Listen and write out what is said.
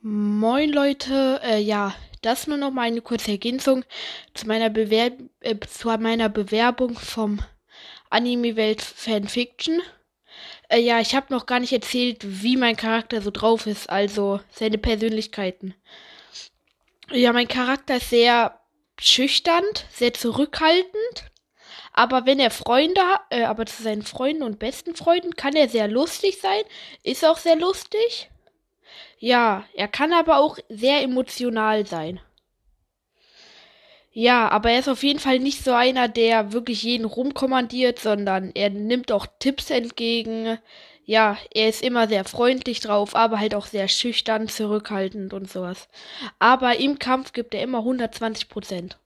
Moin Leute, äh, ja, das nur noch mal eine kurze Ergänzung zu meiner, Bewer äh, zu meiner Bewerbung vom Anime Welt Fanfiction. Äh, ja, ich habe noch gar nicht erzählt, wie mein Charakter so drauf ist, also seine Persönlichkeiten. Ja, mein Charakter ist sehr schüchtern, sehr zurückhaltend, aber wenn er Freunde hat, äh, aber zu seinen Freunden und besten Freunden kann er sehr lustig sein, ist auch sehr lustig. Ja, er kann aber auch sehr emotional sein. Ja, aber er ist auf jeden Fall nicht so einer, der wirklich jeden rumkommandiert, sondern er nimmt auch Tipps entgegen. Ja, er ist immer sehr freundlich drauf, aber halt auch sehr schüchtern, zurückhaltend und sowas. Aber im Kampf gibt er immer 120 Prozent.